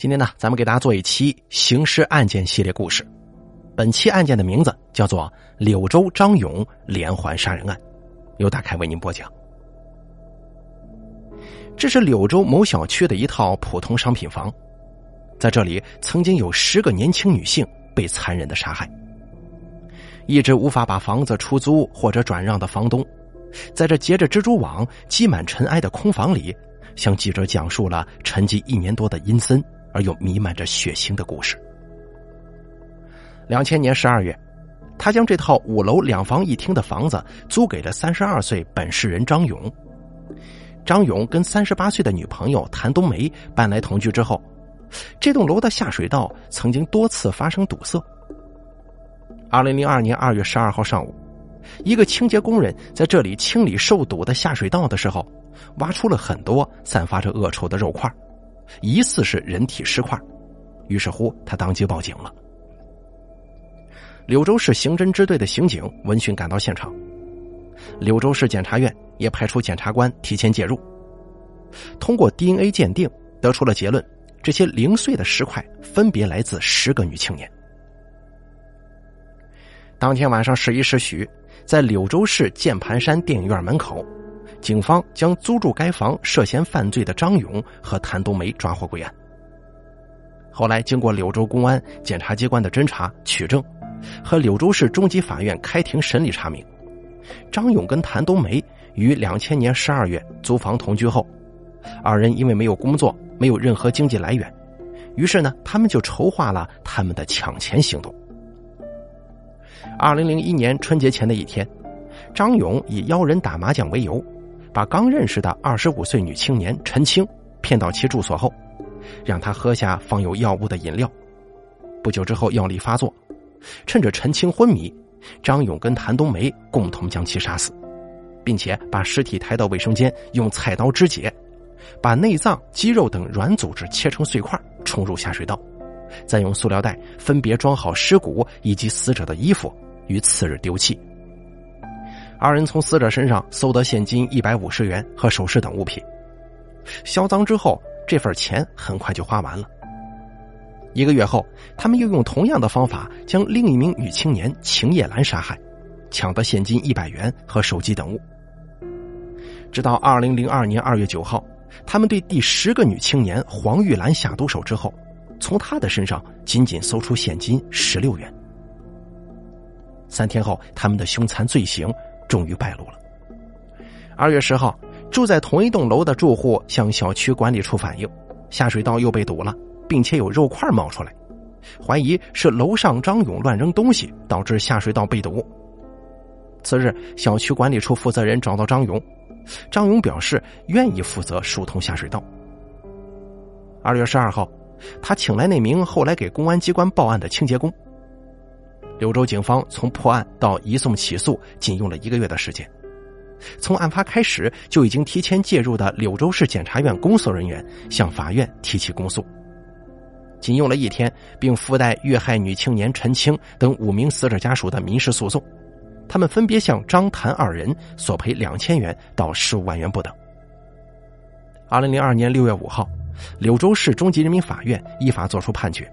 今天呢，咱们给大家做一期刑事案件系列故事。本期案件的名字叫做柳州张勇连环杀人案，由大凯为您播讲。这是柳州某小区的一套普通商品房，在这里曾经有十个年轻女性被残忍的杀害。一直无法把房子出租或者转让的房东，在这结着蜘蛛网、积满尘埃的空房里，向记者讲述了沉寂一年多的阴森。而又弥漫着血腥的故事。两千年十二月，他将这套五楼两房一厅的房子租给了三十二岁本市人张勇。张勇跟三十八岁的女朋友谭冬梅搬来同居之后，这栋楼的下水道曾经多次发生堵塞。二零零二年二月十二号上午，一个清洁工人在这里清理受堵的下水道的时候，挖出了很多散发着恶臭的肉块。疑似是人体尸块，于是乎他当即报警了。柳州市刑侦支队的刑警闻讯赶到现场，柳州市检察院也派出检察官提前介入。通过 DNA 鉴定，得出了结论：这些零碎的尸块分别来自十个女青年。当天晚上十一时许，在柳州市键盘山电影院门口。警方将租住该房涉嫌犯罪的张勇和谭冬梅抓获归案。后来，经过柳州公安检察机关的侦查取证，和柳州市中级法院开庭审理查明，张勇跟谭冬梅于两千年十二月租房同居后，二人因为没有工作，没有任何经济来源，于是呢，他们就筹划了他们的抢钱行动。二零零一年春节前的一天，张勇以邀人打麻将为由。把刚认识的二十五岁女青年陈青骗到其住所后，让她喝下放有药物的饮料。不久之后，药力发作，趁着陈青昏迷，张勇跟谭冬梅共同将其杀死，并且把尸体抬到卫生间，用菜刀肢解，把内脏、肌肉等软组织切成碎块，冲入下水道，再用塑料袋分别装好尸骨以及死者的衣服，于次日丢弃。二人从死者身上搜得现金一百五十元和首饰等物品，销赃之后，这份钱很快就花完了。一个月后，他们又用同样的方法将另一名女青年秦叶兰杀害，抢得现金一百元和手机等物。直到二零零二年二月九号，他们对第十个女青年黄玉兰下毒手之后，从她的身上仅仅搜出现金十六元。三天后，他们的凶残罪行。终于败露了。二月十号，住在同一栋楼的住户向小区管理处反映，下水道又被堵了，并且有肉块冒出来，怀疑是楼上张勇乱扔东西导致下水道被堵。次日，小区管理处负责人找到张勇，张勇表示愿意负责疏通下水道。二月十二号，他请来那名后来给公安机关报案的清洁工。柳州警方从破案到移送起诉，仅用了一个月的时间。从案发开始就已经提前介入的柳州市检察院公诉人员向法院提起公诉，仅用了一天，并附带遇害女青年陈青等五名死者家属的民事诉讼。他们分别向张谭二人索赔两千元到十五万元不等。二零零二年六月五号，柳州市中级人民法院依法作出判决。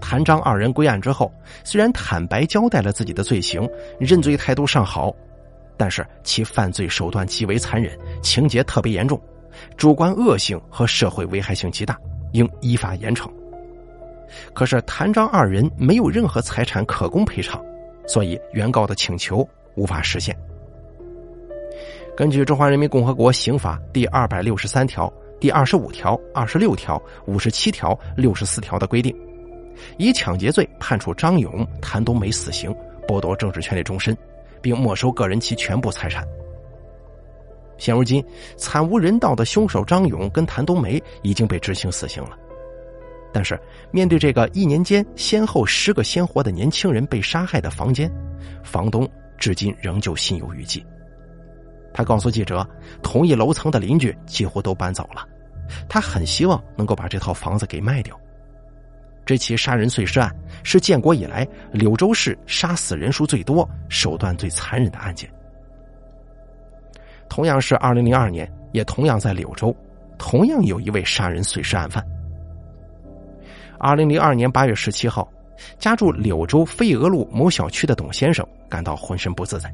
谭张二人归案之后，虽然坦白交代了自己的罪行，认罪态度尚好，但是其犯罪手段极为残忍，情节特别严重，主观恶性和社会危害性极大，应依法严惩。可是谭张二人没有任何财产可供赔偿，所以原告的请求无法实现。根据《中华人民共和国刑法》第二百六十三条、第二十五条、二十六条、五十七条、六十四条的规定。以抢劫罪判处张勇、谭冬梅死刑，剥夺政治权利终身，并没收个人其全部财产。现如今，惨无人道的凶手张勇跟谭冬梅已经被执行死刑了。但是，面对这个一年间先后十个鲜活的年轻人被杀害的房间，房东至今仍旧心有余悸。他告诉记者，同一楼层的邻居几乎都搬走了，他很希望能够把这套房子给卖掉。这起杀人碎尸案是建国以来柳州市杀死人数最多、手段最残忍的案件。同样是2002年，也同样在柳州，同样有一位杀人碎尸案犯。二零零二年八月十七号，家住柳州飞鹅路某小区的董先生感到浑身不自在，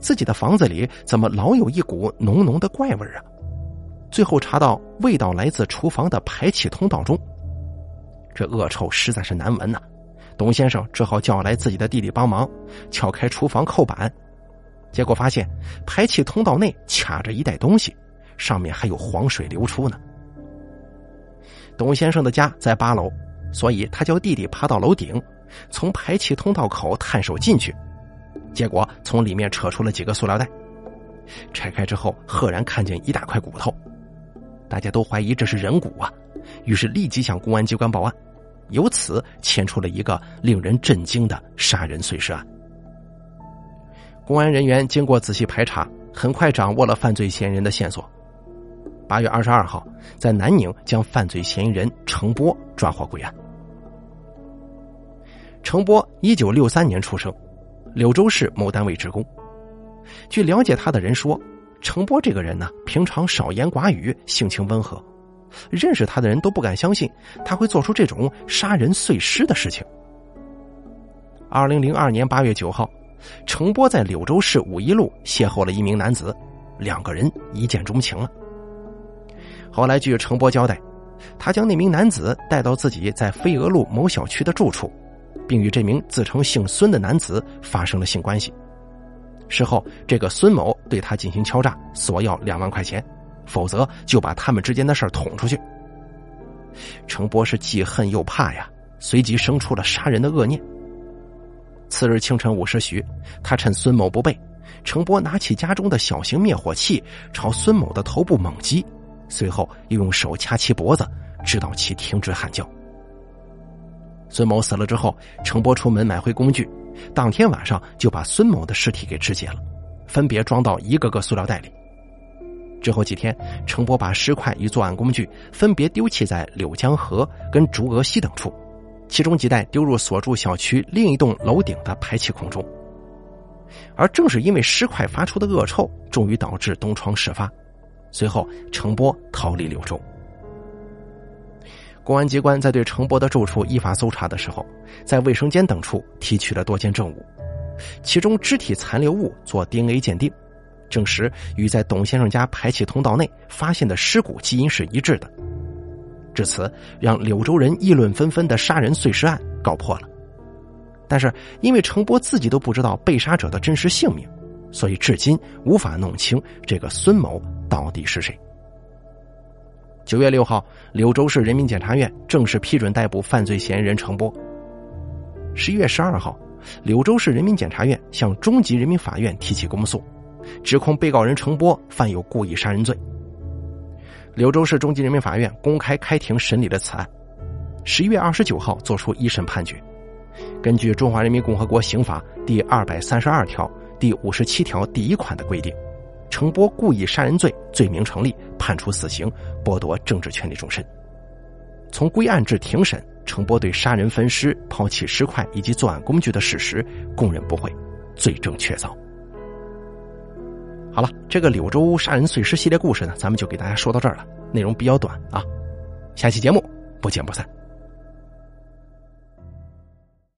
自己的房子里怎么老有一股浓浓的怪味啊？最后查到味道来自厨房的排气通道中，这恶臭实在是难闻呐。董先生只好叫来自己的弟弟帮忙，撬开厨房扣板，结果发现排气通道内卡着一袋东西，上面还有黄水流出呢。董先生的家在八楼，所以他叫弟弟爬到楼顶，从排气通道口探手进去，结果从里面扯出了几个塑料袋，拆开之后赫然看见一大块骨头，大家都怀疑这是人骨啊，于是立即向公安机关报案，由此牵出了一个令人震惊的杀人碎尸案。公安人员经过仔细排查，很快掌握了犯罪嫌疑人的线索。八月二十二号，在南宁将犯罪嫌疑人程波抓获归案。程波一九六三年出生，柳州市某单位职工。据了解他的人说，程波这个人呢，平常少言寡语，性情温和，认识他的人都不敢相信他会做出这种杀人碎尸的事情。二零零二年八月九号，程波在柳州市五一路邂逅了一名男子，两个人一见钟情了。后来，据程波交代，他将那名男子带到自己在飞鹅路某小区的住处，并与这名自称姓孙的男子发生了性关系。事后，这个孙某对他进行敲诈，索要两万块钱，否则就把他们之间的事捅出去。程波是既恨又怕呀，随即生出了杀人的恶念。次日清晨五时许，他趁孙某不备，程波拿起家中的小型灭火器，朝孙某的头部猛击。随后又用手掐其脖子，直到其停止喊叫。孙某死了之后，程波出门买回工具，当天晚上就把孙某的尸体给肢解了，分别装到一个个塑料袋里。之后几天，程波把尸块与作案工具分别丢弃在柳江河跟竹峨溪等处，其中几袋丢入所住小区另一栋楼顶的排气孔中。而正是因为尸块发出的恶臭，终于导致东窗事发。随后，程波逃离柳州。公安机关在对程波的住处依法搜查的时候，在卫生间等处提取了多件证物，其中肢体残留物做 DNA 鉴定，证实与在董先生家排气通道内发现的尸骨基因是一致的。至此，让柳州人议论纷纷的杀人碎尸案告破了。但是，因为程波自己都不知道被杀者的真实姓名。所以，至今无法弄清这个孙某到底是谁。九月六号，柳州市人民检察院正式批准逮捕犯罪嫌疑人程波。十一月十二号，柳州市人民检察院向中级人民法院提起公诉，指控被告人程波犯有故意杀人罪。柳州市中级人民法院公开开庭审理了此案，十一月二十九号作出一审判决。根据《中华人民共和国刑法》第二百三十二条。第五十七条第一款的规定，程波故意杀人罪罪名成立，判处死刑，剥夺政治权利终身。从归案至庭审，程波对杀人分尸、抛弃尸块以及作案工具的事实供认不讳，罪证确凿。好了，这个柳州杀人碎尸系列故事呢，咱们就给大家说到这儿了，内容比较短啊，下期节目不见不散。